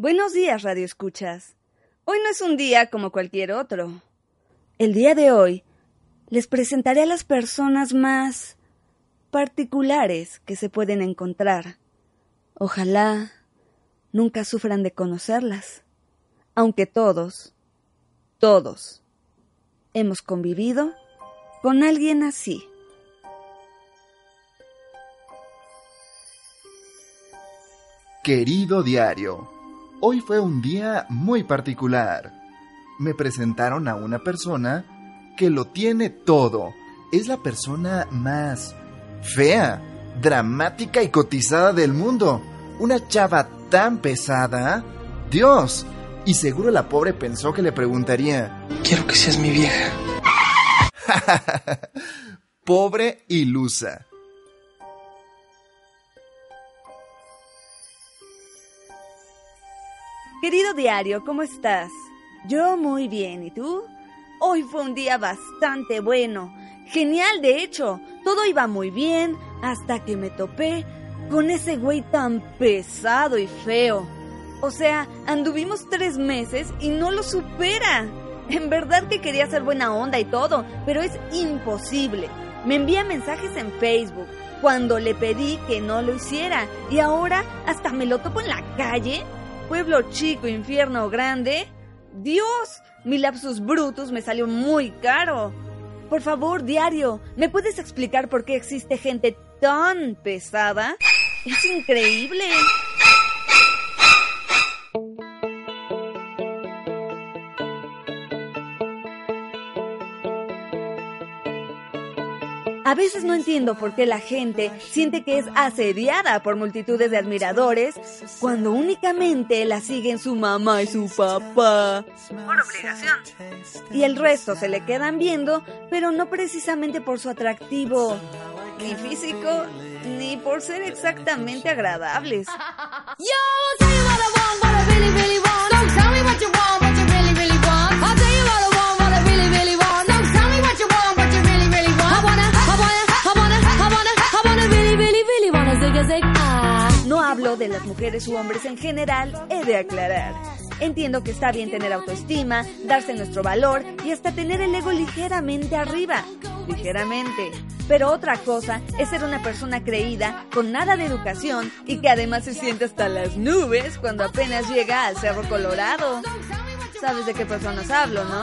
Buenos días, Radio Escuchas. Hoy no es un día como cualquier otro. El día de hoy les presentaré a las personas más particulares que se pueden encontrar. Ojalá nunca sufran de conocerlas, aunque todos, todos, hemos convivido con alguien así. Querido diario, hoy fue un día muy particular. Me presentaron a una persona que lo tiene todo. Es la persona más fea, dramática y cotizada del mundo. Una chava tan pesada. Dios. Y seguro la pobre pensó que le preguntaría. Quiero que seas mi vieja. pobre ilusa. Querido diario, ¿cómo estás? Yo muy bien, ¿y tú? Hoy fue un día bastante bueno. Genial, de hecho. Todo iba muy bien hasta que me topé con ese güey tan pesado y feo. O sea, anduvimos tres meses y no lo supera. En verdad que quería ser buena onda y todo, pero es imposible. Me envía mensajes en Facebook cuando le pedí que no lo hiciera y ahora hasta me lo topo en la calle. Pueblo chico, infierno grande. Dios, mi lapsus brutus me salió muy caro. Por favor, diario, ¿me puedes explicar por qué existe gente tan pesada? Es increíble. A veces no entiendo por qué la gente siente que es asediada por multitudes de admiradores cuando únicamente la siguen su mamá y su papá. Por obligación. Y el resto se le quedan viendo, pero no precisamente por su atractivo ni físico, ni por ser exactamente agradables. De las mujeres u hombres en general, he de aclarar. Entiendo que está bien tener autoestima, darse nuestro valor y hasta tener el ego ligeramente arriba. Ligeramente. Pero otra cosa es ser una persona creída, con nada de educación y que además se siente hasta las nubes cuando apenas llega al Cerro Colorado. ¿Sabes de qué personas hablo, no?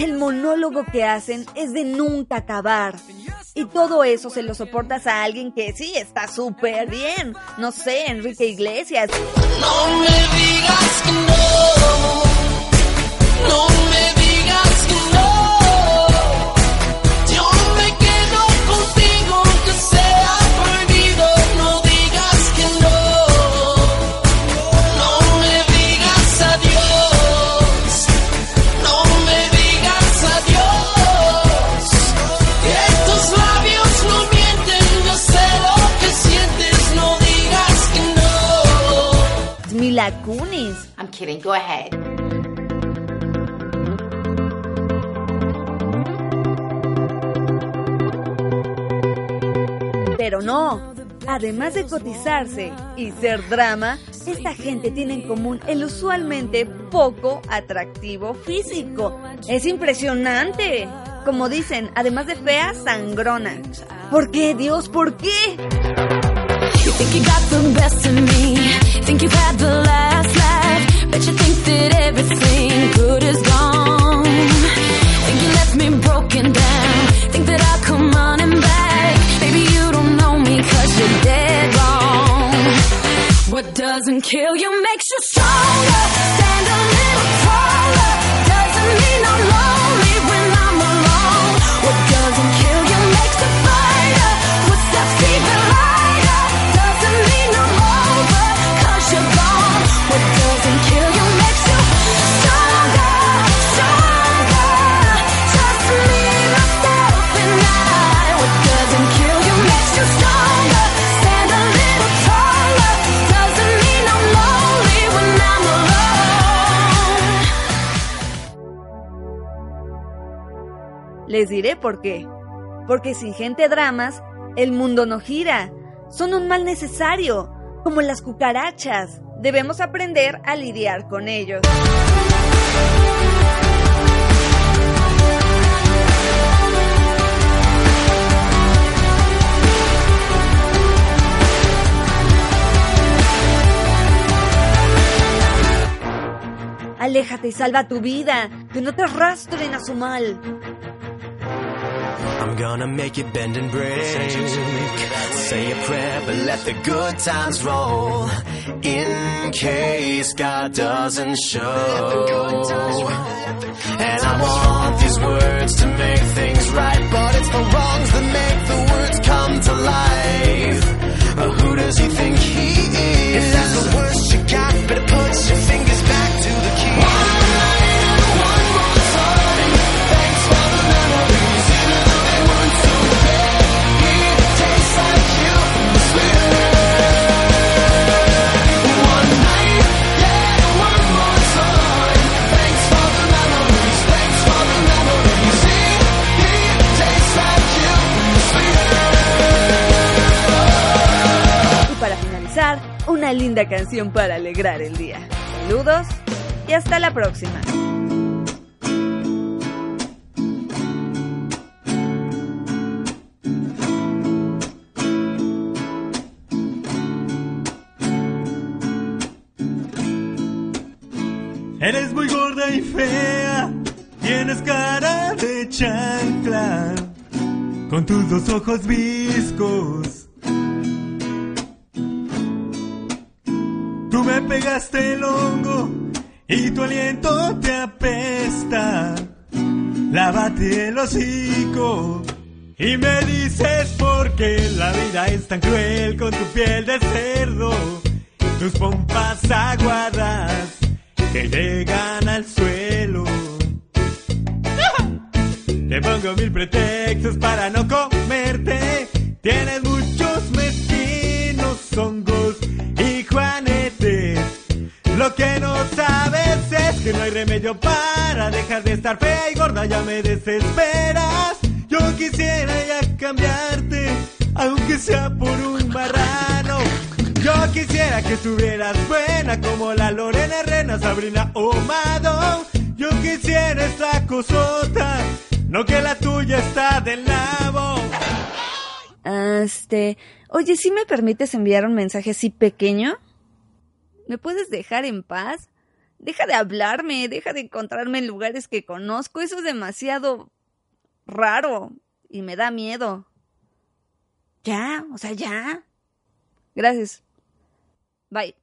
El monólogo que hacen es de nunca acabar. Y todo eso se lo soportas a alguien que sí está súper bien. No sé, Enrique Iglesias. No me digas que no. No me Kunis. I'm kidding. Go ahead. Pero no. Además de cotizarse y ser drama, esta gente tiene en común el usualmente poco atractivo físico. Es impresionante. Como dicen, además de fea, sangrona. ¿Por qué, Dios? ¿Por qué? You think you got the best of me. Think you've had the last laugh. Bet you think that everything good is gone. Think you left me broken down. Think that I'll come running back. Maybe you don't know me cause you're dead wrong. What doesn't kill you makes you Les diré por qué. Porque sin gente dramas, el mundo no gira. Son un mal necesario, como las cucarachas. Debemos aprender a lidiar con ellos. Aléjate y salva tu vida, que no te arrastren a su mal. I'm gonna make it bend and break. Say a prayer, but let the good times roll. In case God doesn't show. And I want these words to make things right, but it's the wrongs that make the words come to life. Uh, who does he think he is? Una linda canción para alegrar el día. Saludos y hasta la próxima. Eres muy gorda y fea, tienes cara de chancla, con tus dos ojos viscos. Pegaste el hongo y tu aliento te apesta. Lávate el hocico y me dices por qué la vida es tan cruel con tu piel de cerdo, tus pompas aguadas que llegan al suelo. Te pongo mil pretextos para no comerte. Tienes muchos mezquinos remedio para dejar de estar fea y gorda. Ya me desesperas. Yo quisiera ya cambiarte, aunque sea por un marrano. Yo quisiera que estuvieras buena como la Lorena Herrera, Sabrina o Mado. Yo quisiera esa cosota, no que la tuya está del nabo. Este, oye, ¿sí me permites enviar un mensaje así pequeño? ¿Me puedes dejar en paz? Deja de hablarme, deja de encontrarme en lugares que conozco. Eso es demasiado raro y me da miedo. Ya, o sea, ya. Gracias. Bye.